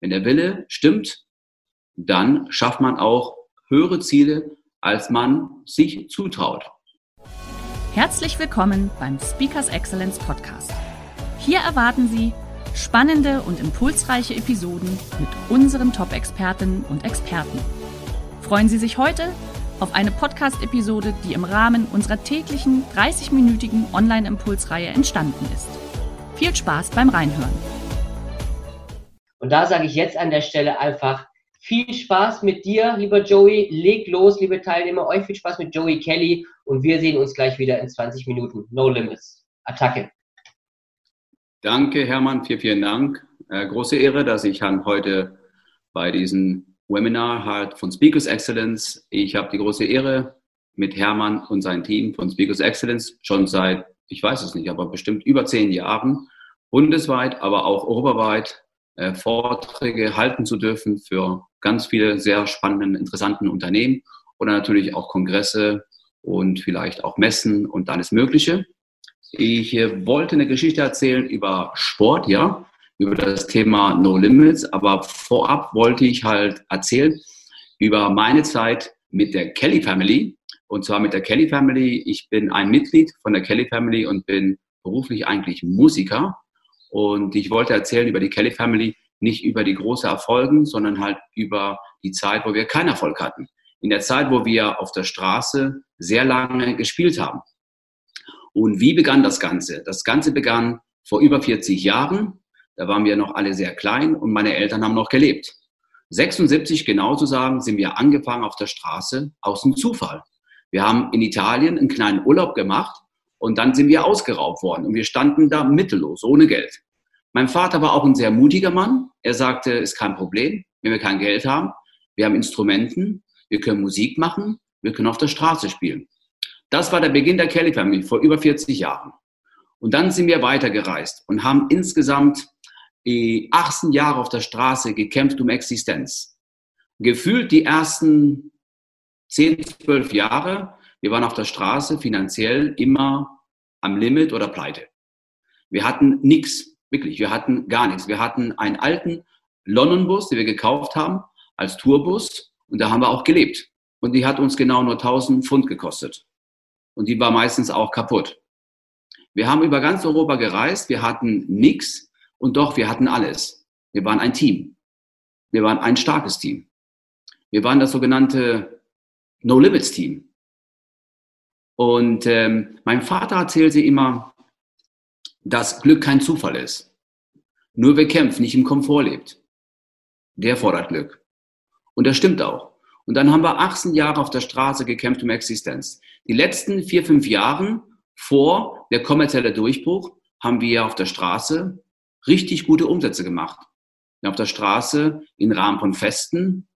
Wenn der Wille stimmt, dann schafft man auch höhere Ziele, als man sich zutraut. Herzlich willkommen beim Speakers Excellence Podcast. Hier erwarten Sie spannende und impulsreiche Episoden mit unseren Top-Expertinnen und Experten. Freuen Sie sich heute auf eine Podcast-Episode, die im Rahmen unserer täglichen 30-minütigen Online-Impulsreihe entstanden ist. Viel Spaß beim Reinhören. Und da sage ich jetzt an der Stelle einfach viel Spaß mit dir, lieber Joey. Leg los, liebe Teilnehmer. Euch viel Spaß mit Joey Kelly und wir sehen uns gleich wieder in 20 Minuten. No Limits. Attacke. Danke, Hermann. Vielen, vielen Dank. Äh, große Ehre, dass ich heute bei diesem Webinar halt von Speakers Excellence. Ich habe die große Ehre, mit Hermann und seinem Team von Speakers Excellence schon seit, ich weiß es nicht, aber bestimmt über zehn Jahren bundesweit, aber auch europaweit äh, Vorträge halten zu dürfen für ganz viele sehr spannenden, interessanten Unternehmen oder natürlich auch Kongresse und vielleicht auch Messen und alles Mögliche. Ich äh, wollte eine Geschichte erzählen über Sport, ja über das Thema No Limits. Aber vorab wollte ich halt erzählen über meine Zeit mit der Kelly Family. Und zwar mit der Kelly Family. Ich bin ein Mitglied von der Kelly Family und bin beruflich eigentlich Musiker. Und ich wollte erzählen über die Kelly Family, nicht über die großen Erfolgen, sondern halt über die Zeit, wo wir keinen Erfolg hatten. In der Zeit, wo wir auf der Straße sehr lange gespielt haben. Und wie begann das Ganze? Das Ganze begann vor über 40 Jahren da waren wir noch alle sehr klein und meine Eltern haben noch gelebt. 76 genau zu sagen, sind wir angefangen auf der Straße aus dem Zufall. Wir haben in Italien einen kleinen Urlaub gemacht und dann sind wir ausgeraubt worden und wir standen da mittellos, ohne Geld. Mein Vater war auch ein sehr mutiger Mann. Er sagte, ist kein Problem, wenn wir kein Geld haben. Wir haben Instrumenten, wir können Musik machen, wir können auf der Straße spielen. Das war der Beginn der Kelly Family vor über 40 Jahren. Und dann sind wir weitergereist und haben insgesamt 18 Jahre auf der Straße gekämpft um Existenz. Gefühlt die ersten 10, 12 Jahre, wir waren auf der Straße finanziell immer am Limit oder pleite. Wir hatten nichts, wirklich, wir hatten gar nichts. Wir hatten einen alten London-Bus, den wir gekauft haben, als Tourbus und da haben wir auch gelebt. Und die hat uns genau nur 1000 Pfund gekostet. Und die war meistens auch kaputt. Wir haben über ganz Europa gereist, wir hatten nichts, und doch, wir hatten alles. Wir waren ein Team. Wir waren ein starkes Team. Wir waren das sogenannte No Limits Team. Und ähm, mein Vater erzählte immer, dass Glück kein Zufall ist. Nur wer kämpft, nicht im Komfort lebt, der fordert Glück. Und das stimmt auch. Und dann haben wir 18 Jahre auf der Straße gekämpft um Existenz. Die letzten vier, fünf Jahre vor der kommerzielle Durchbruch haben wir auf der Straße richtig gute Umsätze gemacht. Auf der Straße im Rahmen von Festen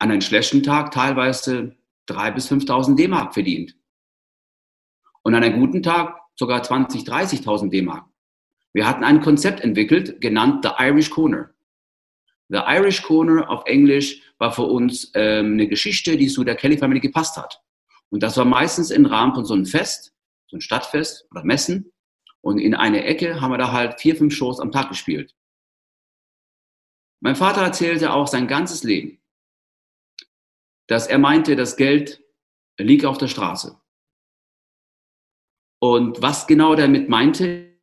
an einem schlechten Tag teilweise 3.000 bis 5.000 D-Mark verdient. Und an einem guten Tag sogar 20.000, 30.000 D-Mark. Wir hatten ein Konzept entwickelt, genannt The Irish Corner. The Irish Corner auf Englisch war für uns ähm, eine Geschichte, die zu der Kelly Family gepasst hat. Und das war meistens im Rahmen von so einem Fest, so ein Stadtfest oder Messen. Und in eine Ecke haben wir da halt vier, fünf Shows am Tag gespielt. Mein Vater erzählte auch sein ganzes Leben, dass er meinte, das Geld liegt auf der Straße. Und was genau damit meinte,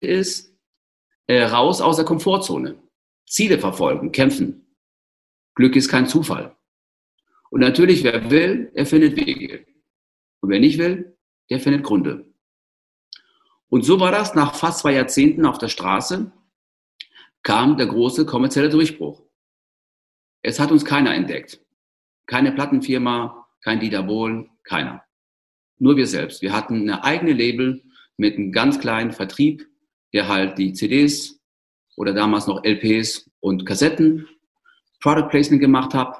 ist, äh, raus aus der Komfortzone. Ziele verfolgen, kämpfen. Glück ist kein Zufall. Und natürlich, wer will, er findet Wege. Und wer nicht will, der findet Gründe. Und so war das nach fast zwei Jahrzehnten auf der Straße, kam der große kommerzielle Durchbruch. Es hat uns keiner entdeckt. Keine Plattenfirma, kein Dieter Bohlen, keiner. Nur wir selbst. Wir hatten eine eigene Label mit einem ganz kleinen Vertrieb, der halt die CDs oder damals noch LPs und Kassetten, Product Placement gemacht habe.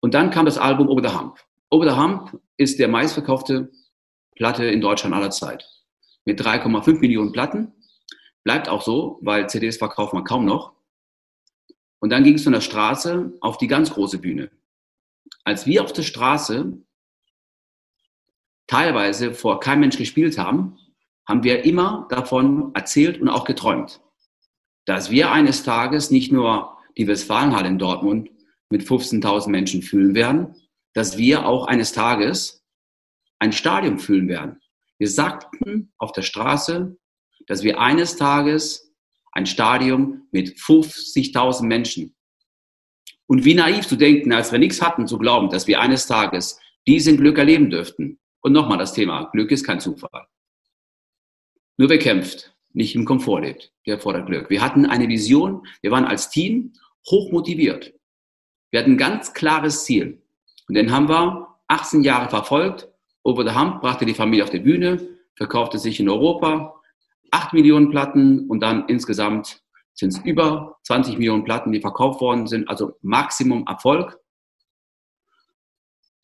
Und dann kam das Album Over the Hump. Over the Hump ist der meistverkaufte Platte in Deutschland aller Zeit. Mit 3,5 Millionen Platten. Bleibt auch so, weil CDs verkauft man kaum noch. Und dann ging es von der Straße auf die ganz große Bühne. Als wir auf der Straße teilweise vor kein Mensch gespielt haben, haben wir immer davon erzählt und auch geträumt, dass wir eines Tages nicht nur die Westfalenhalle in Dortmund mit 15.000 Menschen fühlen werden, dass wir auch eines Tages ein Stadion fühlen werden. Wir sagten auf der Straße, dass wir eines Tages ein Stadion mit 50.000 Menschen und wie naiv zu denken, als wir nichts hatten, zu glauben, dass wir eines Tages diesen Glück erleben dürften. Und nochmal das Thema, Glück ist kein Zufall. Nur wer kämpft, nicht im Komfort lebt, der fordert Glück. Wir hatten eine Vision, wir waren als Team hoch motiviert. Wir hatten ein ganz klares Ziel. Und den haben wir 18 Jahre verfolgt. Over the Hump brachte die Familie auf die Bühne, verkaufte sich in Europa 8 Millionen Platten und dann insgesamt sind es über 20 Millionen Platten, die verkauft worden sind, also Maximum Erfolg.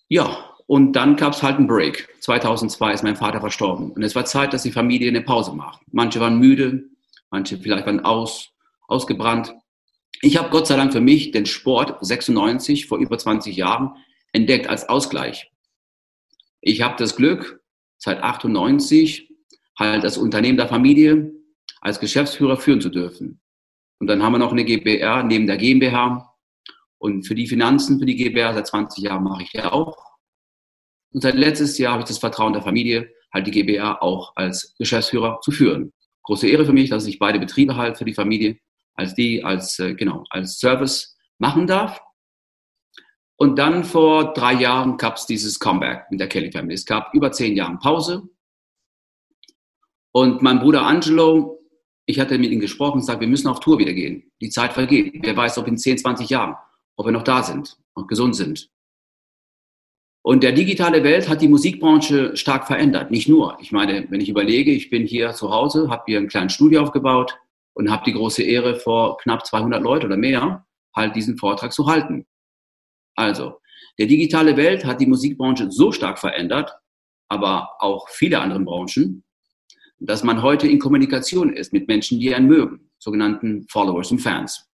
Ja, und dann gab es halt einen Break. 2002 ist mein Vater verstorben. Und es war Zeit, dass die Familie eine Pause macht. Manche waren müde, manche vielleicht waren aus, ausgebrannt. Ich habe Gott sei Dank für mich den Sport 96 vor über 20 Jahren entdeckt als Ausgleich. Ich habe das Glück, seit 98 halt das Unternehmen der Familie als Geschäftsführer führen zu dürfen. Und dann haben wir noch eine GBR neben der GmbH. Und für die Finanzen, für die GBR seit 20 Jahren mache ich ja auch. Und seit letztes Jahr habe ich das Vertrauen der Familie, halt die GBR auch als Geschäftsführer zu führen. Große Ehre für mich, dass ich beide Betriebe halt für die Familie als die, als, äh, genau, als Service machen darf. Und dann vor drei Jahren gab es dieses Comeback mit der Kelly Family. Es gab über zehn Jahre Pause. Und mein Bruder Angelo, ich hatte mit ihm gesprochen und gesagt, wir müssen auf Tour wieder gehen. Die Zeit vergeht. Wer weiß, ob in 10, 20 Jahren, ob wir noch da sind und gesund sind. Und der digitale Welt hat die Musikbranche stark verändert. Nicht nur. Ich meine, wenn ich überlege, ich bin hier zu Hause, habe hier ein kleines Studio aufgebaut und habe die große Ehre, vor knapp 200 Leute oder mehr halt diesen Vortrag zu halten. Also, der digitale Welt hat die Musikbranche so stark verändert, aber auch viele andere Branchen, dass man heute in Kommunikation ist mit Menschen, die einen mögen, sogenannten Followers und Fans.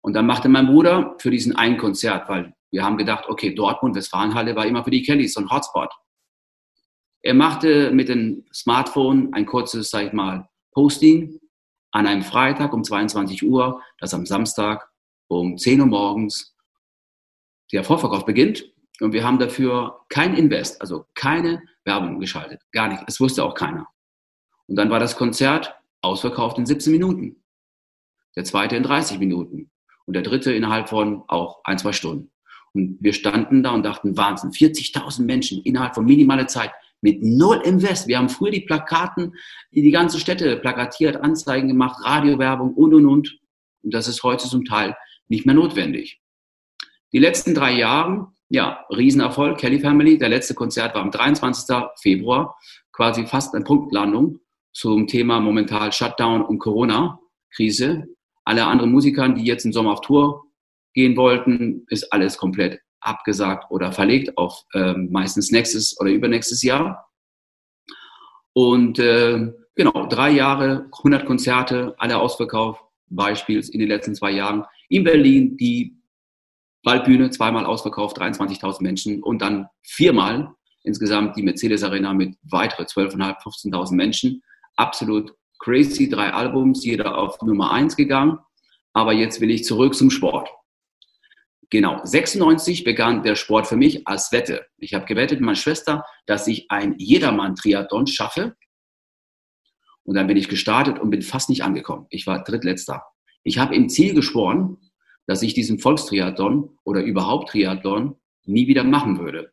Und dann machte mein Bruder für diesen einen Konzert, weil wir haben gedacht, okay, Dortmund, Westfalenhalle war immer für die Kellys so ein Hotspot. Er machte mit dem Smartphone ein kurzes, sag ich mal, Posting an einem Freitag um 22 Uhr, dass am Samstag um 10 Uhr morgens der Vorverkauf beginnt. Und wir haben dafür kein Invest, also keine Werbung geschaltet. Gar nicht. Es wusste auch keiner. Und dann war das Konzert ausverkauft in 17 Minuten. Der zweite in 30 Minuten. Und der dritte innerhalb von auch ein, zwei Stunden. Und wir standen da und dachten, Wahnsinn, 40.000 Menschen innerhalb von minimaler Zeit mit null Invest. Wir haben früher die Plakaten, die die ganze Städte plakatiert, Anzeigen gemacht, Radiowerbung und, und, und. Und das ist heute zum Teil nicht mehr notwendig. Die letzten drei Jahre, ja, Riesenerfolg, Kelly Family. Der letzte Konzert war am 23. Februar, quasi fast eine Punktlandung zum Thema momentan Shutdown und Corona-Krise. Alle anderen Musiker, die jetzt im Sommer auf Tour gehen wollten, ist alles komplett abgesagt oder verlegt auf ähm, meistens nächstes oder übernächstes Jahr. Und äh, genau, drei Jahre, 100 Konzerte, alle ausverkauft, Beispiels in den letzten zwei Jahren. In Berlin die Waldbühne, zweimal ausverkauft, 23.000 Menschen und dann viermal insgesamt die Mercedes Arena mit weitere 12.500, 15.000 Menschen. Absolut crazy, drei Albums, jeder auf Nummer eins gegangen. Aber jetzt will ich zurück zum Sport. Genau, 96 begann der Sport für mich als Wette. Ich habe gewettet mit meiner Schwester, dass ich ein Jedermann-Triathlon schaffe. Und dann bin ich gestartet und bin fast nicht angekommen. Ich war drittletzter. Ich habe im Ziel geschworen, dass ich diesen Volkstriathlon oder überhaupt Triathlon nie wieder machen würde.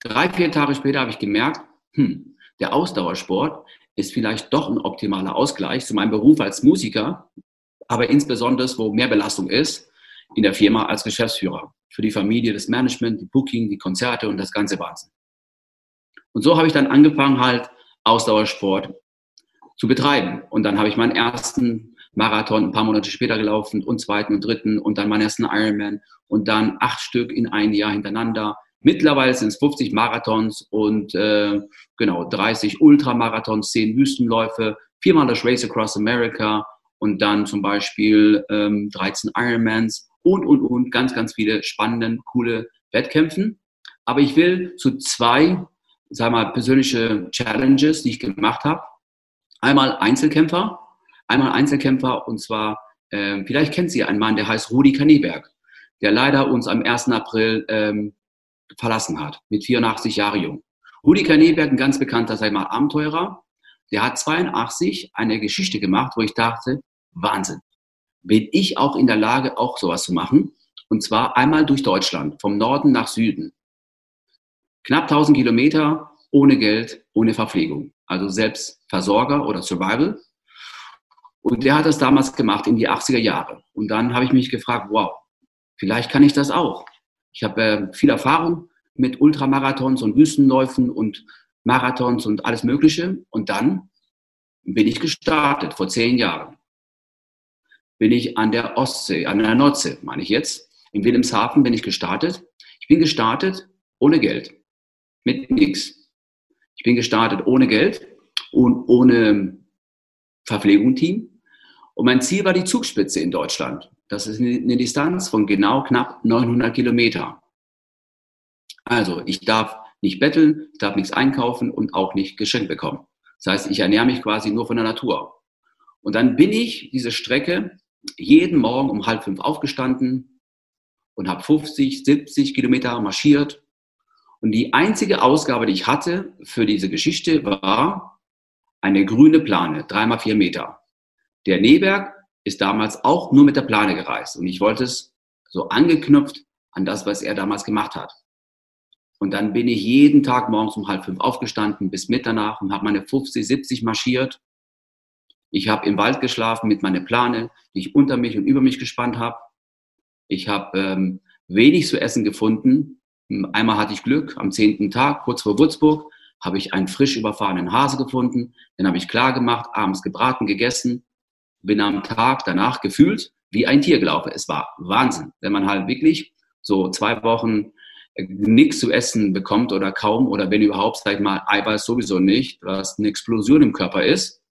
Drei, vier Tage später habe ich gemerkt, hm, der Ausdauersport ist vielleicht doch ein optimaler Ausgleich zu meinem Beruf als Musiker, aber insbesondere, wo mehr Belastung ist, in der Firma als Geschäftsführer. Für die Familie, das Management, die Booking, die Konzerte und das ganze Wahnsinn. Und so habe ich dann angefangen, halt Ausdauersport zu betreiben. Und dann habe ich meinen ersten Marathon ein paar Monate später gelaufen und zweiten und dritten und dann meinen ersten Ironman und dann acht Stück in ein Jahr hintereinander. Mittlerweile sind es 50 Marathons und äh, genau 30 Ultramarathons, 10 Wüstenläufe, viermal das Race Across America und dann zum Beispiel ähm, 13 Ironmans und, und, und ganz, ganz viele spannende, coole Wettkämpfen. Aber ich will zu zwei, sag mal, persönliche Challenges, die ich gemacht habe. Einmal Einzelkämpfer, einmal Einzelkämpfer und zwar, äh, vielleicht kennt Sie einen Mann, der heißt Rudi Kaneberg, der leider uns am 1. April ähm, verlassen hat, mit 84 Jahre jung. Rudi Kaneberg, ein ganz bekannter, sag mal, Abenteurer, der hat 82 eine Geschichte gemacht, wo ich dachte, Wahnsinn. Bin ich auch in der Lage, auch sowas zu machen? Und zwar einmal durch Deutschland, vom Norden nach Süden. Knapp 1000 Kilometer ohne Geld, ohne Verpflegung. Also selbst Versorger oder Survival. Und der hat das damals gemacht in die 80er Jahre. Und dann habe ich mich gefragt, wow, vielleicht kann ich das auch. Ich habe äh, viel Erfahrung mit Ultramarathons und Wüstenläufen und Marathons und alles Mögliche. Und dann bin ich gestartet, vor zehn Jahren. Bin ich an der Ostsee, an der Nordsee, meine ich jetzt. In Wilhelmshaven bin ich gestartet. Ich bin gestartet ohne Geld, mit nichts. Ich bin gestartet ohne Geld und ohne Verpflegungsteam. Und mein Ziel war die Zugspitze in Deutschland. Das ist eine Distanz von genau knapp 900 Kilometer. Also, ich darf nicht betteln, ich darf nichts einkaufen und auch nicht geschenkt bekommen. Das heißt, ich ernähre mich quasi nur von der Natur. Und dann bin ich diese Strecke jeden Morgen um halb fünf aufgestanden und habe 50, 70 Kilometer marschiert. Und die einzige Ausgabe, die ich hatte für diese Geschichte, war eine grüne Plane, dreimal vier Meter. Der Neberg ist damals auch nur mit der Plane gereist und ich wollte es so angeknüpft an das, was er damals gemacht hat. Und dann bin ich jeden Tag morgens um halb fünf aufgestanden bis Mitternacht und habe meine 50, 70 marschiert. Ich habe im Wald geschlafen mit meiner Plane, die ich unter mich und über mich gespannt habe. Ich habe ähm, wenig zu essen gefunden. Einmal hatte ich Glück, am zehnten Tag, kurz vor Würzburg, habe ich einen frisch überfahrenen Hase gefunden. Den habe ich klar gemacht, abends gebraten, gegessen bin am Tag danach gefühlt wie ein Tier gelaufen. Es war Wahnsinn, wenn man halt wirklich so zwei Wochen äh, nichts zu essen bekommt oder kaum oder wenn überhaupt, sag ich mal, Eiweiß sowieso nicht, was eine Explosion im Körper ist.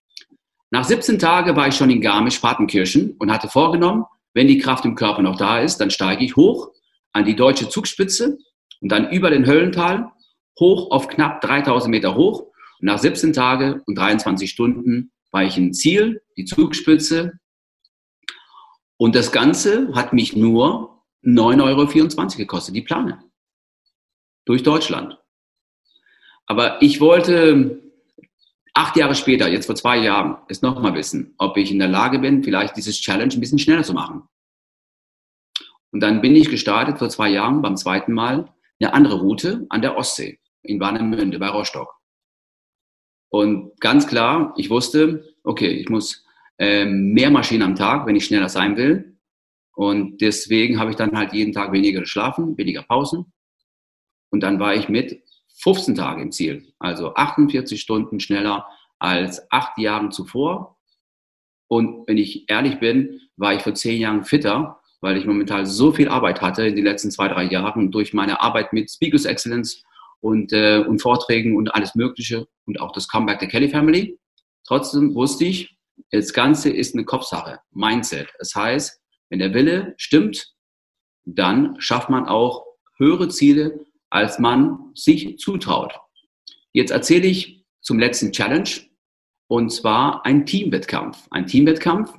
Nach 17 Tagen war ich schon in Garmisch-Partenkirchen und hatte vorgenommen, wenn die Kraft im Körper noch da ist, dann steige ich hoch an die deutsche Zugspitze und dann über den Höllental hoch auf knapp 3000 Meter hoch. Und nach 17 Tagen und 23 Stunden war ich im Ziel, die Zugspitze. Und das Ganze hat mich nur 9,24 Euro gekostet, die Plane. Durch Deutschland. Aber ich wollte acht Jahre später, jetzt vor zwei Jahren, es nochmal wissen, ob ich in der Lage bin, vielleicht dieses Challenge ein bisschen schneller zu machen. Und dann bin ich gestartet vor zwei Jahren beim zweiten Mal eine andere Route an der Ostsee in Warnemünde bei Rostock. Und ganz klar, ich wusste, okay, ich muss äh, mehr Maschinen am Tag, wenn ich schneller sein will. Und deswegen habe ich dann halt jeden Tag weniger geschlafen, weniger Pausen. Und dann war ich mit 15 Tagen im Ziel, also 48 Stunden schneller als acht Jahren zuvor. Und wenn ich ehrlich bin, war ich vor zehn Jahren fitter, weil ich momentan so viel Arbeit hatte in den letzten zwei, drei Jahren durch meine Arbeit mit Speakers Excellence und, äh, und Vorträgen und alles Mögliche und auch das Comeback der Kelly Family. Trotzdem wusste ich, das Ganze ist eine Kopfsache, Mindset. Das heißt, wenn der Wille stimmt, dann schafft man auch höhere Ziele, als man sich zutraut. Jetzt erzähle ich zum letzten Challenge und zwar ein Teamwettkampf. Ein Teamwettkampf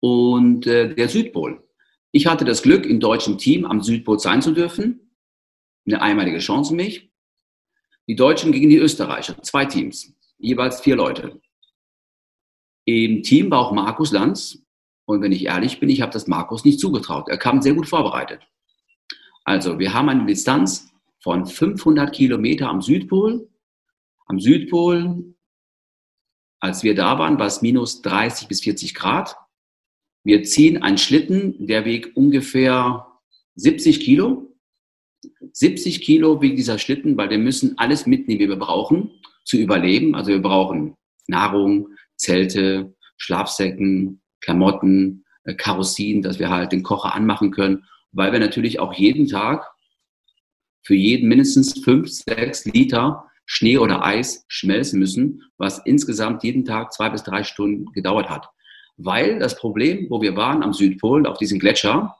und äh, der Südpol. Ich hatte das Glück, im deutschen Team am Südpol sein zu dürfen eine einmalige Chance für mich. Die Deutschen gegen die Österreicher, zwei Teams, jeweils vier Leute. Im Team war auch Markus Lanz. Und wenn ich ehrlich bin, ich habe das Markus nicht zugetraut. Er kam sehr gut vorbereitet. Also, wir haben eine Distanz von 500 Kilometer am Südpol. Am Südpol, als wir da waren, war es minus 30 bis 40 Grad. Wir ziehen einen Schlitten, der wiegt ungefähr 70 Kilo. 70 Kilo wiegt dieser Schlitten, weil wir müssen alles mitnehmen, wie wir brauchen, zu überleben. Also wir brauchen Nahrung, Zelte, Schlafsäcken, Klamotten, äh, Karossien, dass wir halt den Kocher anmachen können, weil wir natürlich auch jeden Tag für jeden mindestens fünf, sechs Liter Schnee oder Eis schmelzen müssen, was insgesamt jeden Tag zwei bis drei Stunden gedauert hat. Weil das Problem, wo wir waren am Südpol, auf diesem Gletscher,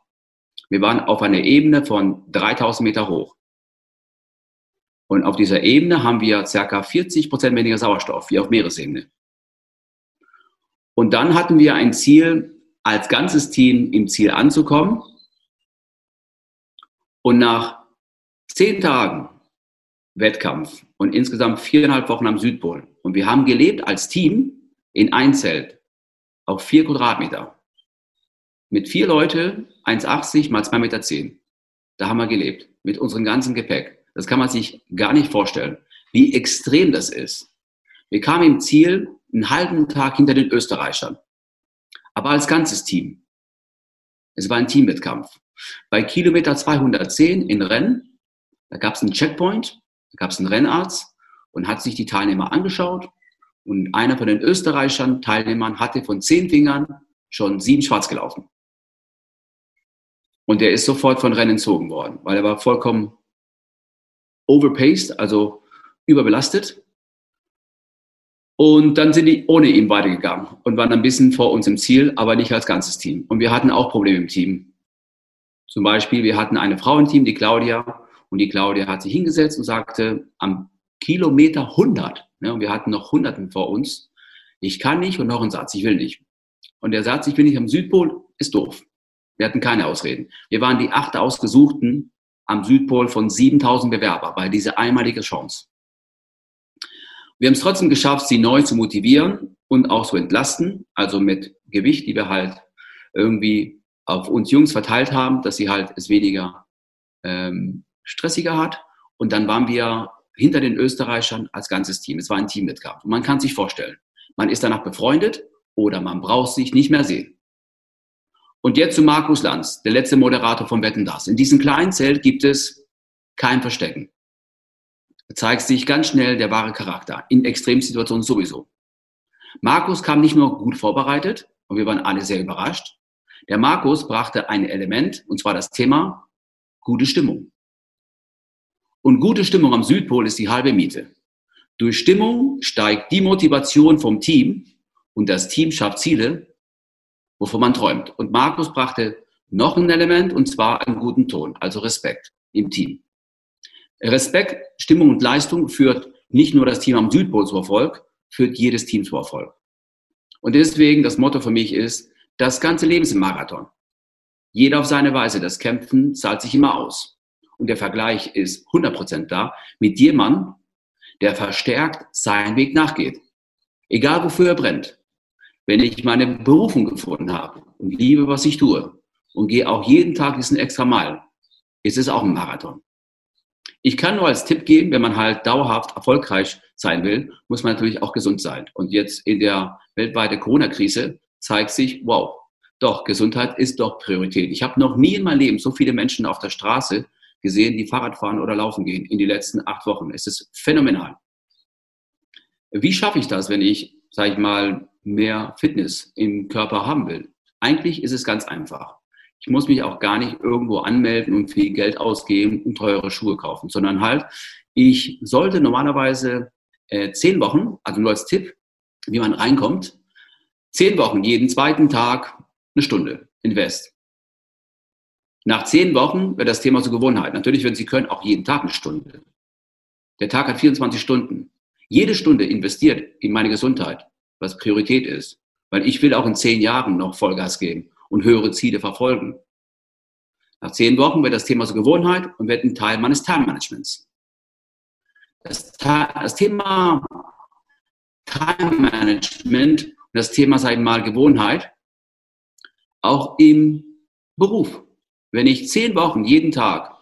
wir waren auf einer Ebene von 3000 Meter hoch. Und auf dieser Ebene haben wir ca. 40 Prozent weniger Sauerstoff, wie auf Meeresebene. Und dann hatten wir ein Ziel, als ganzes Team im Ziel anzukommen. Und nach zehn Tagen Wettkampf und insgesamt viereinhalb Wochen am Südpol. Und wir haben gelebt als Team in ein Zelt auf vier Quadratmeter. Mit vier Leute, 1,80 mal 2,10 Meter. Da haben wir gelebt. Mit unserem ganzen Gepäck. Das kann man sich gar nicht vorstellen, wie extrem das ist. Wir kamen im Ziel einen halben Tag hinter den Österreichern. Aber als ganzes Team. Es war ein Teamwettkampf. Bei Kilometer 210 in Rennen, da gab es einen Checkpoint, da gab es einen Rennarzt und hat sich die Teilnehmer angeschaut. Und einer von den Österreichern, Teilnehmern, hatte von zehn Fingern schon sieben schwarz gelaufen. Und der ist sofort von Rennen entzogen worden, weil er war vollkommen overpaced, also überbelastet. Und dann sind die ohne ihn weitergegangen und waren ein bisschen vor uns im Ziel, aber nicht als ganzes Team. Und wir hatten auch Probleme im Team. Zum Beispiel, wir hatten eine Frau im Team, die Claudia, und die Claudia hat sich hingesetzt und sagte, am Kilometer 100, ne, und wir hatten noch Hunderten vor uns, ich kann nicht und noch ein Satz, ich will nicht. Und der Satz, ich will nicht am Südpol, ist doof. Wir hatten keine Ausreden. Wir waren die acht Ausgesuchten am Südpol von 7000 Bewerber bei dieser einmalige Chance. Wir haben es trotzdem geschafft, sie neu zu motivieren und auch zu entlasten, also mit Gewicht, die wir halt irgendwie auf uns Jungs verteilt haben, dass sie halt es weniger ähm, stressiger hat. Und dann waren wir hinter den Österreichern als ganzes Team. Es war ein Teamwettkampf. Und man kann sich vorstellen, man ist danach befreundet oder man braucht sich nicht mehr sehen. Und jetzt zu Markus Lanz, der letzte Moderator von Wetten Das. In diesem kleinen Zelt gibt es kein Verstecken. Da zeigt sich ganz schnell der wahre Charakter, in Extremsituationen sowieso. Markus kam nicht nur gut vorbereitet, und wir waren alle sehr überrascht. Der Markus brachte ein Element, und zwar das Thema gute Stimmung. Und gute Stimmung am Südpol ist die halbe Miete. Durch Stimmung steigt die Motivation vom Team und das Team schafft Ziele, wovon man träumt. Und Markus brachte noch ein Element, und zwar einen guten Ton, also Respekt im Team. Respekt, Stimmung und Leistung führt nicht nur das Team am Südpol zu Erfolg, führt jedes Team zu Erfolg. Und deswegen das Motto für mich ist, das ganze Leben ist ein Marathon. Jeder auf seine Weise. Das Kämpfen zahlt sich immer aus. Und der Vergleich ist 100% da mit jemandem, der verstärkt seinen Weg nachgeht. Egal wofür er brennt. Wenn ich meine Berufung gefunden habe und liebe, was ich tue und gehe auch jeden Tag diesen extra Mal, ist es auch ein Marathon. Ich kann nur als Tipp geben, wenn man halt dauerhaft erfolgreich sein will, muss man natürlich auch gesund sein. Und jetzt in der weltweiten Corona-Krise zeigt sich, wow, doch, Gesundheit ist doch Priorität. Ich habe noch nie in meinem Leben so viele Menschen auf der Straße gesehen, die Fahrrad fahren oder laufen gehen in die letzten acht Wochen. Es ist phänomenal. Wie schaffe ich das, wenn ich, sage ich mal, mehr Fitness im Körper haben will? Eigentlich ist es ganz einfach. Ich muss mich auch gar nicht irgendwo anmelden und viel Geld ausgeben und teure Schuhe kaufen, sondern halt, ich sollte normalerweise äh, zehn Wochen, also nur als Tipp, wie man reinkommt, zehn Wochen, jeden zweiten Tag eine Stunde invest. Nach zehn Wochen wird das Thema zur Gewohnheit. Natürlich, wenn Sie können, auch jeden Tag eine Stunde. Der Tag hat 24 Stunden. Jede Stunde investiert in meine Gesundheit, was Priorität ist. Weil ich will auch in zehn Jahren noch Vollgas geben und höhere Ziele verfolgen. Nach zehn Wochen wird das Thema zur Gewohnheit und wird ein Teil meines Time-Managements. Das, das, Thema Time-Management das Thema, ich mal, Gewohnheit auch im Beruf. Wenn ich zehn Wochen jeden Tag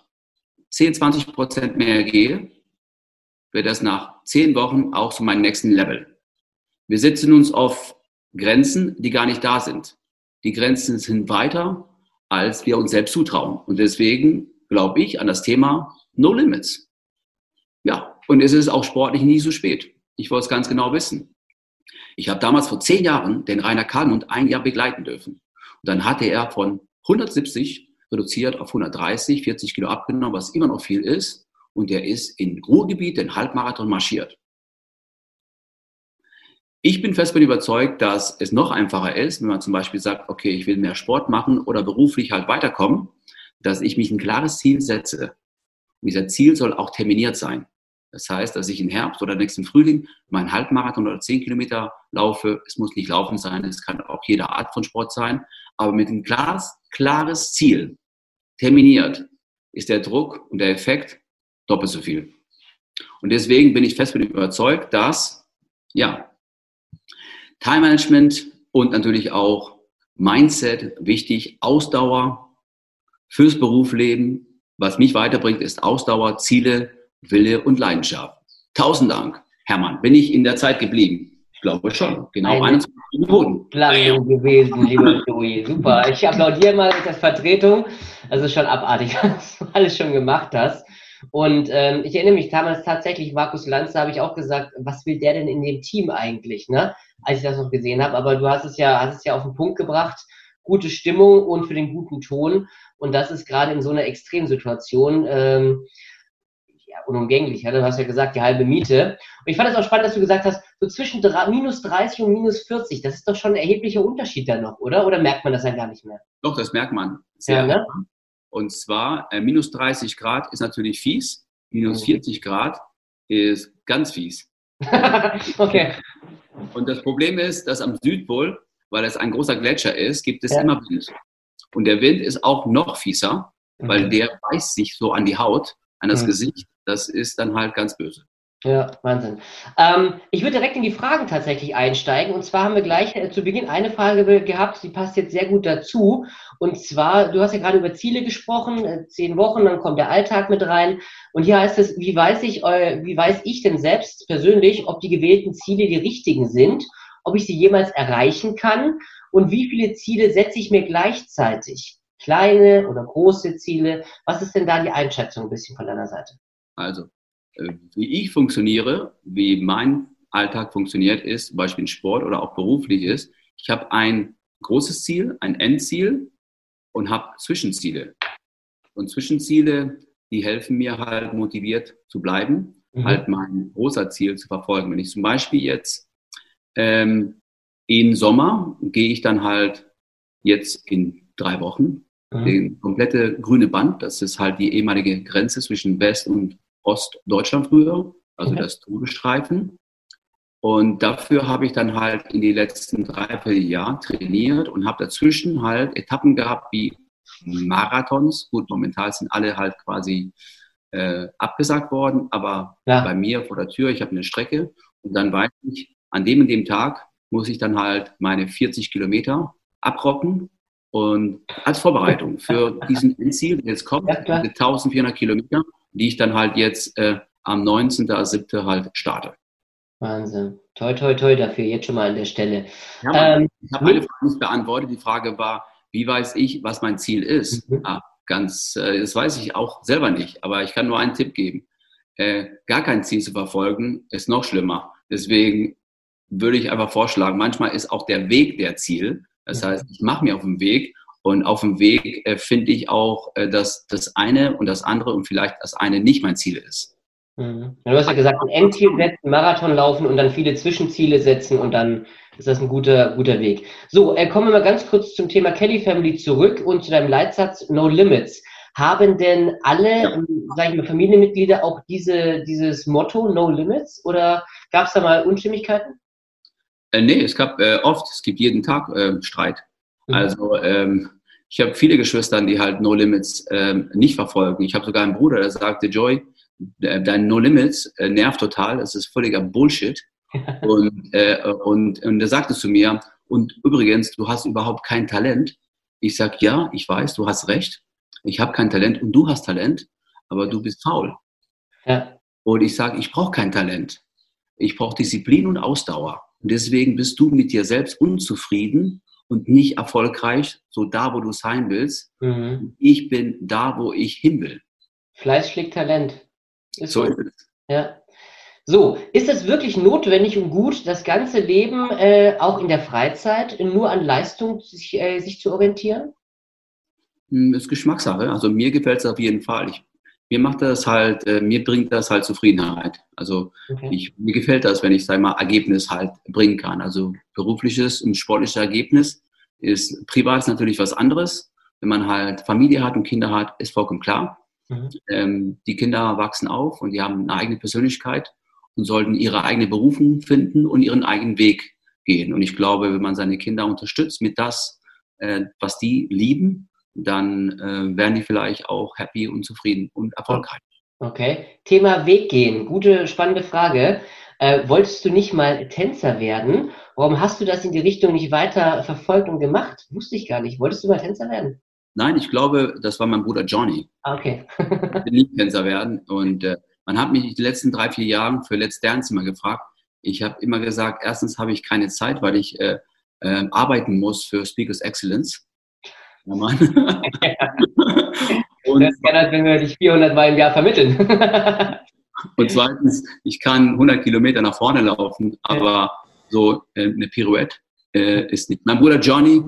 10, 20 Prozent mehr gehe, wird das nach zehn Wochen auch zu meinem nächsten Level. Wir setzen uns auf Grenzen, die gar nicht da sind. Die Grenzen sind weiter, als wir uns selbst zutrauen. Und deswegen glaube ich an das Thema No Limits. Ja, und es ist auch sportlich nie so spät. Ich wollte es ganz genau wissen. Ich habe damals vor zehn Jahren den Rainer Kalmund ein Jahr begleiten dürfen. Und dann hatte er von 170 reduziert auf 130, 40 Kilo abgenommen, was immer noch viel ist. Und er ist in Ruhrgebiet den Halbmarathon marschiert. Ich bin fest überzeugt, dass es noch einfacher ist, wenn man zum Beispiel sagt, okay, ich will mehr Sport machen oder beruflich halt weiterkommen, dass ich mich ein klares Ziel setze. Und dieser Ziel soll auch terminiert sein. Das heißt, dass ich im Herbst oder nächsten Frühling meinen Halbmarathon oder 10 Kilometer laufe. Es muss nicht laufen sein, es kann auch jede Art von Sport sein, aber mit einem klares, klares Ziel, terminiert, ist der Druck und der Effekt doppelt so viel. Und deswegen bin ich fest davon überzeugt, dass, ja, Time Management und natürlich auch Mindset wichtig, Ausdauer fürs Berufsleben. Was mich weiterbringt, ist Ausdauer, Ziele, Wille und Leidenschaft. Tausend Dank, Hermann. Bin ich in der Zeit geblieben? Ich glaube schon. Genau Eine 21 Minuten. Lange gewesen, lieber Joey. Super. Ich applaudiere mal als Vertretung. Also schon abartig, was du alles schon gemacht hast. Und ähm, ich erinnere mich damals tatsächlich, Markus Lanz, da habe ich auch gesagt, was will der denn in dem Team eigentlich, ne? Als ich das noch gesehen habe. Aber du hast es ja, hast es ja auf den Punkt gebracht. Gute Stimmung und für den guten Ton. Und das ist gerade in so einer Extremsituation ähm, ja, unumgänglich. Ja? Du hast ja gesagt, die halbe Miete. Und ich fand es auch spannend, dass du gesagt hast, so zwischen minus 30 und minus 40, das ist doch schon ein erheblicher Unterschied da noch, oder? Oder merkt man das ja gar nicht mehr? Doch, das merkt man. Sehr ja, ne? Und zwar, äh, minus 30 Grad ist natürlich fies, minus 40 Grad ist ganz fies. okay. Und das Problem ist, dass am Südpol, weil es ein großer Gletscher ist, gibt es ja. immer Wind. Und der Wind ist auch noch fieser, weil mhm. der beißt sich so an die Haut, an das mhm. Gesicht. Das ist dann halt ganz böse. Ja, Wahnsinn. Ähm, ich würde direkt in die Fragen tatsächlich einsteigen. Und zwar haben wir gleich äh, zu Beginn eine Frage gehabt, die passt jetzt sehr gut dazu. Und zwar, du hast ja gerade über Ziele gesprochen, äh, zehn Wochen, dann kommt der Alltag mit rein. Und hier heißt es, wie weiß ich, wie weiß ich denn selbst persönlich, ob die gewählten Ziele die richtigen sind, ob ich sie jemals erreichen kann und wie viele Ziele setze ich mir gleichzeitig? Kleine oder große Ziele? Was ist denn da die Einschätzung ein bisschen von deiner Seite? Also, äh, wie ich funktioniere, wie mein Alltag funktioniert, ist, zum Beispiel in Sport oder auch beruflich ist, ich habe ein großes Ziel, ein Endziel und habe Zwischenziele. Und Zwischenziele, die helfen mir halt motiviert zu bleiben, mhm. halt mein großer Ziel zu verfolgen. Wenn ich zum Beispiel jetzt ähm, im Sommer gehe ich dann halt jetzt in drei Wochen mhm. den komplette grüne Band, das ist halt die ehemalige Grenze zwischen West- und Ostdeutschland früher, also okay. das Todesstreifen. Und dafür habe ich dann halt in die letzten drei, vier Jahre trainiert und habe dazwischen halt Etappen gehabt wie Marathons. Gut, momentan sind alle halt quasi äh, abgesagt worden, aber ja. bei mir vor der Tür, ich habe eine Strecke und dann weiß ich, an dem und dem Tag muss ich dann halt meine 40 Kilometer abrocken und als Vorbereitung für diesen Ziel, der jetzt kommt, ja, 1400 Kilometer die ich dann halt jetzt äh, am 19.07. halt starte. Wahnsinn. Toi, toi, toi dafür, jetzt schon mal an der Stelle. Ja, ähm, ich habe meine Frage nicht beantwortet. Die Frage war, wie weiß ich, was mein Ziel ist? Mhm. Ah, ganz, äh, das weiß ich auch selber nicht, aber ich kann nur einen Tipp geben. Äh, gar kein Ziel zu verfolgen, ist noch schlimmer. Deswegen würde ich einfach vorschlagen, manchmal ist auch der Weg der Ziel. Das heißt, ich mache mir auf den Weg und auf dem Weg äh, finde ich auch, äh, dass das eine und das andere und vielleicht das eine nicht mein Ziel ist. Mhm. Du hast ja gesagt, ein Endziel setzen, Marathon laufen und dann viele Zwischenziele setzen und dann ist das ein guter, guter Weg. So, äh, kommen wir mal ganz kurz zum Thema Kelly Family zurück und zu deinem Leitsatz No Limits. Haben denn alle, ja. Ähm, sag ich mal, Familienmitglieder auch diese, dieses Motto No Limits oder gab es da mal Unstimmigkeiten? Äh, nee, es gab äh, oft, es gibt jeden Tag äh, Streit. Mhm. Also ähm, ich habe viele Geschwister, die halt No Limits ähm, nicht verfolgen. Ich habe sogar einen Bruder, der sagte, Joy, dein No Limits äh, nervt total, das ist völliger Bullshit. und, äh, und, und er sagte zu mir, und übrigens, du hast überhaupt kein Talent. Ich sage, ja, ich weiß, du hast recht. Ich habe kein Talent und du hast Talent, aber du bist faul. Ja. Und ich sage, ich brauche kein Talent. Ich brauche Disziplin und Ausdauer. Und deswegen bist du mit dir selbst unzufrieden und nicht erfolgreich, so da, wo du sein willst. Mhm. Ich bin da, wo ich hin will. Fleiß schlägt Talent. Ist so ist es. Ja. So, ist es wirklich notwendig und gut, das ganze Leben äh, auch in der Freizeit nur an Leistung sich, äh, sich zu orientieren? Hm, ist Geschmackssache. Also mir gefällt es auf jeden Fall. Ich, mir macht das halt, äh, mir bringt das halt Zufriedenheit. Also okay. ich, mir gefällt das, wenn ich, sag mal, Ergebnis halt bringen kann. Also berufliches und sportliches Ergebnis ist privat ist natürlich was anderes. Wenn man halt Familie hat und Kinder hat, ist vollkommen klar. Mhm. Ähm, die Kinder wachsen auf und die haben eine eigene Persönlichkeit und sollten ihre eigene Berufung finden und ihren eigenen Weg gehen. Und ich glaube, wenn man seine Kinder unterstützt mit das, äh, was die lieben, dann äh, werden die vielleicht auch happy und zufrieden und erfolgreich. Okay. Thema Weg gehen. Gute, spannende Frage. Äh, wolltest du nicht mal Tänzer werden? Warum hast du das in die Richtung nicht weiter verfolgt und gemacht? Wusste ich gar nicht. Wolltest du mal Tänzer werden? Nein, ich glaube, das war mein Bruder Johnny. Ah, okay. ich will nicht Tänzer werden. Und äh, man hat mich die letzten drei, vier Jahre für Let's Dance immer gefragt. Ich habe immer gesagt, erstens habe ich keine Zeit, weil ich äh, äh, arbeiten muss für Speakers Excellence. Ja, Mann. und, das kann halt, wenn wir dich 400 Mal im Jahr vermitteln. und zweitens, ich kann 100 Kilometer nach vorne laufen, aber so äh, eine Pirouette äh, ist nicht. Mein Bruder Johnny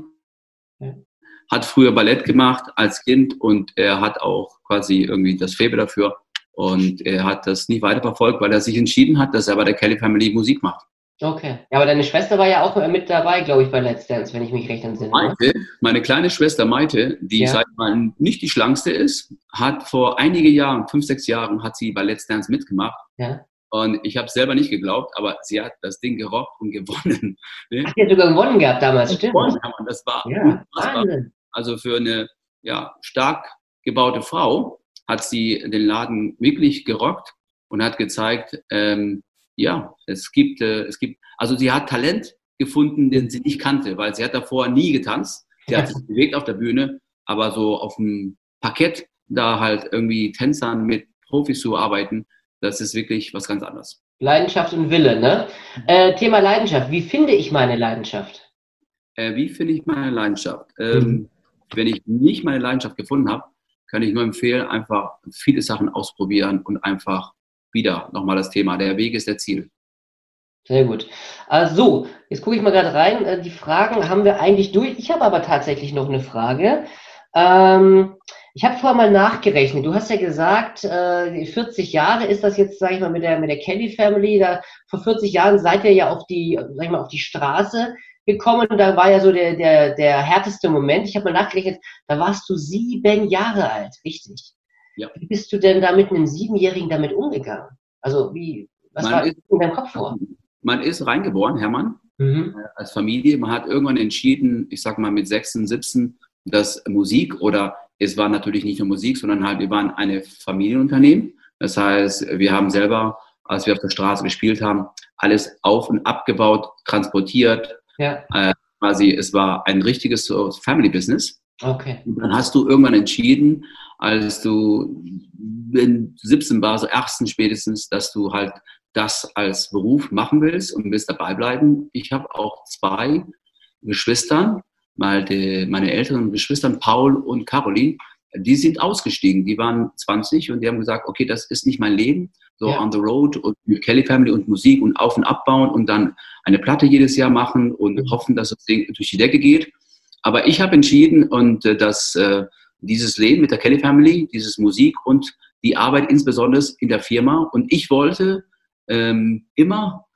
hat früher Ballett gemacht als Kind und er hat auch quasi irgendwie das Faible dafür. Und er hat das nie weiterverfolgt, weil er sich entschieden hat, dass er bei der Kelly Family Musik macht. Okay. Ja, aber deine Schwester war ja auch mit dabei, glaube ich, bei Let's Dance, wenn ich mich recht entsinne. Maite, meine kleine Schwester Maite, die ja. seit mal nicht die schlankste ist, hat vor einige Jahren, fünf, sechs Jahren, hat sie bei Let's Dance mitgemacht. Ja. Und ich habe selber nicht geglaubt, aber sie hat das Ding gerockt und gewonnen. Ne? Ach, die hat sogar gewonnen gehabt damals, stimmt. Gewonnen, das war ja, Wahnsinn. Also für eine ja, stark gebaute Frau hat sie den Laden wirklich gerockt und hat gezeigt, ähm, ja, es gibt, äh, es gibt, also sie hat Talent gefunden, den sie nicht kannte, weil sie hat davor nie getanzt. Sie hat sich bewegt auf der Bühne, aber so auf dem Parkett da halt irgendwie Tänzern mit Profis zu arbeiten, das ist wirklich was ganz anderes. Leidenschaft und Wille, ne? Äh, Thema Leidenschaft. Wie finde ich meine Leidenschaft? Äh, wie finde ich meine Leidenschaft? Ähm, mhm. Wenn ich nicht meine Leidenschaft gefunden habe, kann ich nur empfehlen, einfach viele Sachen ausprobieren und einfach wieder nochmal das Thema. Der Weg ist der Ziel. Sehr gut. Also, jetzt gucke ich mal gerade rein. Äh, die Fragen haben wir eigentlich durch. Ich habe aber tatsächlich noch eine Frage. Ähm, ich habe vorher mal nachgerechnet. Du hast ja gesagt, 40 äh, Jahre ist das jetzt, sage ich mal, mit der, mit der Kelly Family. Da, vor 40 Jahren seid ihr ja auf die, sag ich mal, auf die Straße gekommen. Da war ja so der, der, der härteste Moment. Ich habe mal nachgerechnet, da warst du sieben Jahre alt, richtig? Ja. Wie bist du denn da mit einem Siebenjährigen damit umgegangen? Also wie, was man war ist, in deinem Kopf vor? Man ist reingeboren, Hermann, mhm. Äh, als Familie. Man hat irgendwann entschieden, ich sag mal mit 16, 17, dass Musik oder es war natürlich nicht nur Musik, sondern halt, wir waren eine Familienunternehmen. Das heißt, wir haben selber, als wir auf der Straße gespielt haben, alles auf und abgebaut, transportiert. Ja. Äh, quasi, es war ein richtiges Family Business. Okay. Und dann hast du irgendwann entschieden, als du in 17 war, so 18 spätestens, dass du halt das als Beruf machen willst und willst dabei bleiben. Ich habe auch zwei Geschwistern, meine, meine älteren Geschwistern, Paul und Caroline, die sind ausgestiegen. Die waren 20 und die haben gesagt, okay, das ist nicht mein Leben. So ja. on the road und Kelly Family und Musik und auf und abbauen und dann eine Platte jedes Jahr machen und mhm. hoffen, dass das Ding durch die Decke geht. Aber ich habe entschieden und äh, dass äh, dieses Leben mit der Kelly Family, dieses Musik und die Arbeit insbesondere in der Firma. Und ich wollte ähm, immer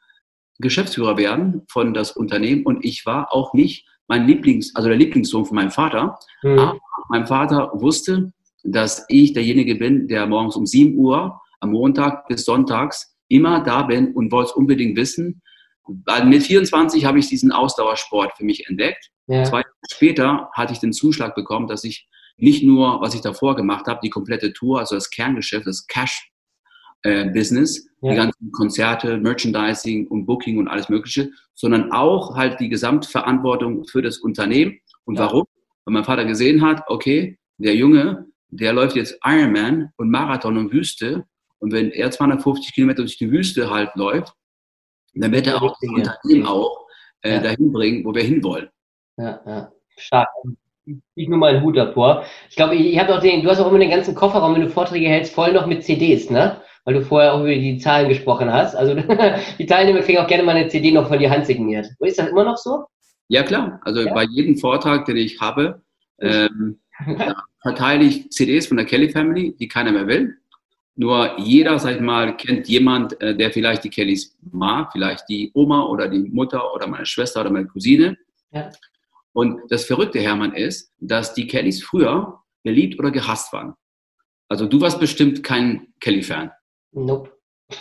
Geschäftsführer werden von das Unternehmen und ich war auch nicht mein Lieblings, also der Lieblingssohn von meinem Vater. Mhm. Aber mein Vater wusste, dass ich derjenige bin, der morgens um 7 Uhr am Montag bis Sonntags immer da bin und wollte es unbedingt wissen. Weil mit 24 habe ich diesen Ausdauersport für mich entdeckt. Ja. Zwei Jahre später hatte ich den Zuschlag bekommen, dass ich nicht nur, was ich davor gemacht habe, die komplette Tour, also das Kerngeschäft, das Cash-Business, äh, ja. die ganzen Konzerte, Merchandising und Booking und alles Mögliche, sondern auch halt die Gesamtverantwortung für das Unternehmen. Und ja. warum? Weil mein Vater gesehen hat, okay, der Junge, der läuft jetzt Ironman und Marathon und Wüste. Und wenn er 250 Kilometer durch die Wüste halt läuft, dann wird er auch das Unternehmen auch äh, ja. dahin bringen, wo wir hinwollen. Ja, ja. Stark ich nur mal einen Hut davor. Ich glaube, ich habe auch den, du hast auch immer den ganzen Kofferraum, wenn du Vorträge hältst, voll noch mit CDs, ne? weil du vorher auch über die Zahlen gesprochen hast. Also die Teilnehmer kriegen auch gerne mal eine CD noch von dir handsigniert. Ist das immer noch so? Ja, klar. Also ja? bei jedem Vortrag, den ich habe, ähm, verteile ich CDs von der Kelly Family, die keiner mehr will. Nur jeder, sag ich mal, kennt jemand, äh, der vielleicht die Kellys mag, vielleicht die Oma oder die Mutter oder meine Schwester oder meine Cousine. Ja. Und das Verrückte, Hermann, ist, dass die Kellys früher beliebt oder gehasst waren. Also du warst bestimmt kein Kelly-Fan. Nope.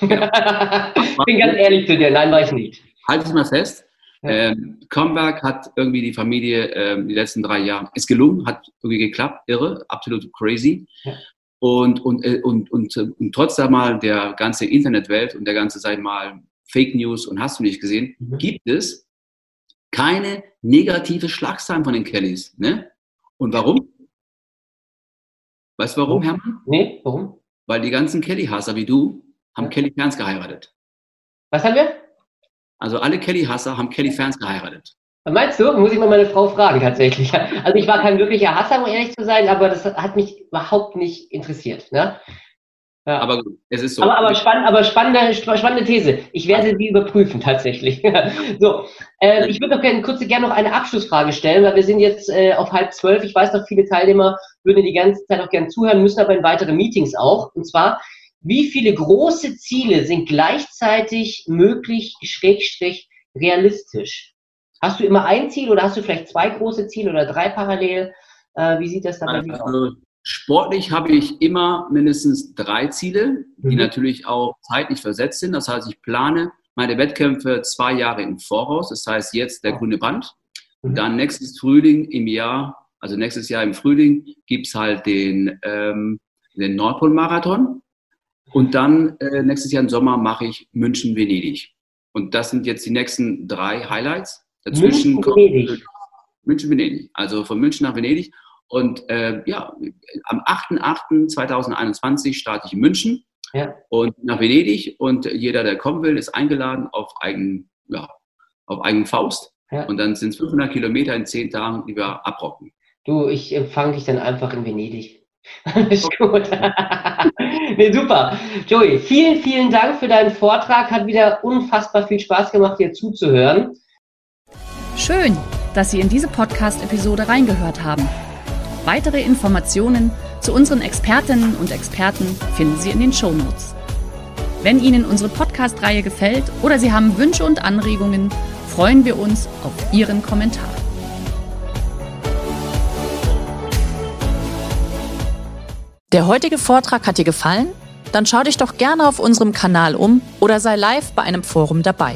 Ja. ich bin ganz ehrlich zu dir, nein, war ich nicht. Halt es mal fest. Ja. Ähm, Comeback hat irgendwie die Familie ähm, die letzten drei Jahre, ist gelungen, hat irgendwie geklappt, irre, absolut crazy. Ja. Und, und, äh, und, und, und, und trotz einmal der ganze Internetwelt und der ganze, sag ich mal, Fake News und hast du nicht gesehen, mhm. gibt es keine negative Schlagzeilen von den Kellys. Ne? Und warum? Weißt du warum, Hermann? Nee, warum? Weil die ganzen Kelly-Hasser wie du haben ja. Kelly-Fans geheiratet. Was haben wir? Also alle Kelly-Hasser haben Kelly-Fans geheiratet. Meinst du? Muss ich mal meine Frau fragen tatsächlich. Also ich war kein wirklicher Hasser, um ehrlich zu sein, aber das hat mich überhaupt nicht interessiert. Ne? Ja. Aber es ist so. Aber, aber, spann, aber spannende, spannende These. Ich werde sie überprüfen tatsächlich. so, äh, ich würde noch gerne, kurz gerne noch eine Abschlussfrage stellen, weil wir sind jetzt äh, auf halb zwölf. Ich weiß noch, viele Teilnehmer würden die ganze Zeit auch gerne zuhören, müssen aber in weitere Meetings auch. Und zwar, wie viele große Ziele sind gleichzeitig möglich, schrägstrich realistisch? Hast du immer ein Ziel oder hast du vielleicht zwei große Ziele oder drei parallel? Äh, wie sieht das dann also, aus? Sportlich habe ich immer mindestens drei Ziele, die mhm. natürlich auch zeitlich versetzt sind. Das heißt, ich plane meine Wettkämpfe zwei Jahre im Voraus. Das heißt, jetzt der grüne Band. Mhm. Dann nächstes Frühling im Jahr, also nächstes Jahr im Frühling, gibt es halt den, ähm, den Nordpol-Marathon. Und dann äh, nächstes Jahr im Sommer mache ich München-Venedig. Und das sind jetzt die nächsten drei Highlights. Dazwischen München, Venedig. München, Venedig. Also von München nach Venedig. Und äh, ja, am 8.8.2021 starte ich in München ja. und nach Venedig. Und jeder, der kommen will, ist eingeladen auf eigenen, ja, auf eigenen Faust. Ja. Und dann sind es 500 Kilometer in zehn Tagen, die wir abrocken. Du, ich empfange dich dann einfach in Venedig. ist gut. nee, super. Joey, vielen, vielen Dank für deinen Vortrag. Hat wieder unfassbar viel Spaß gemacht, dir zuzuhören. Schön, dass Sie in diese Podcast-Episode reingehört haben. Weitere Informationen zu unseren Expertinnen und Experten finden Sie in den Show Notes. Wenn Ihnen unsere Podcast-Reihe gefällt oder Sie haben Wünsche und Anregungen, freuen wir uns auf Ihren Kommentar. Der heutige Vortrag hat dir gefallen? Dann schau dich doch gerne auf unserem Kanal um oder sei live bei einem Forum dabei.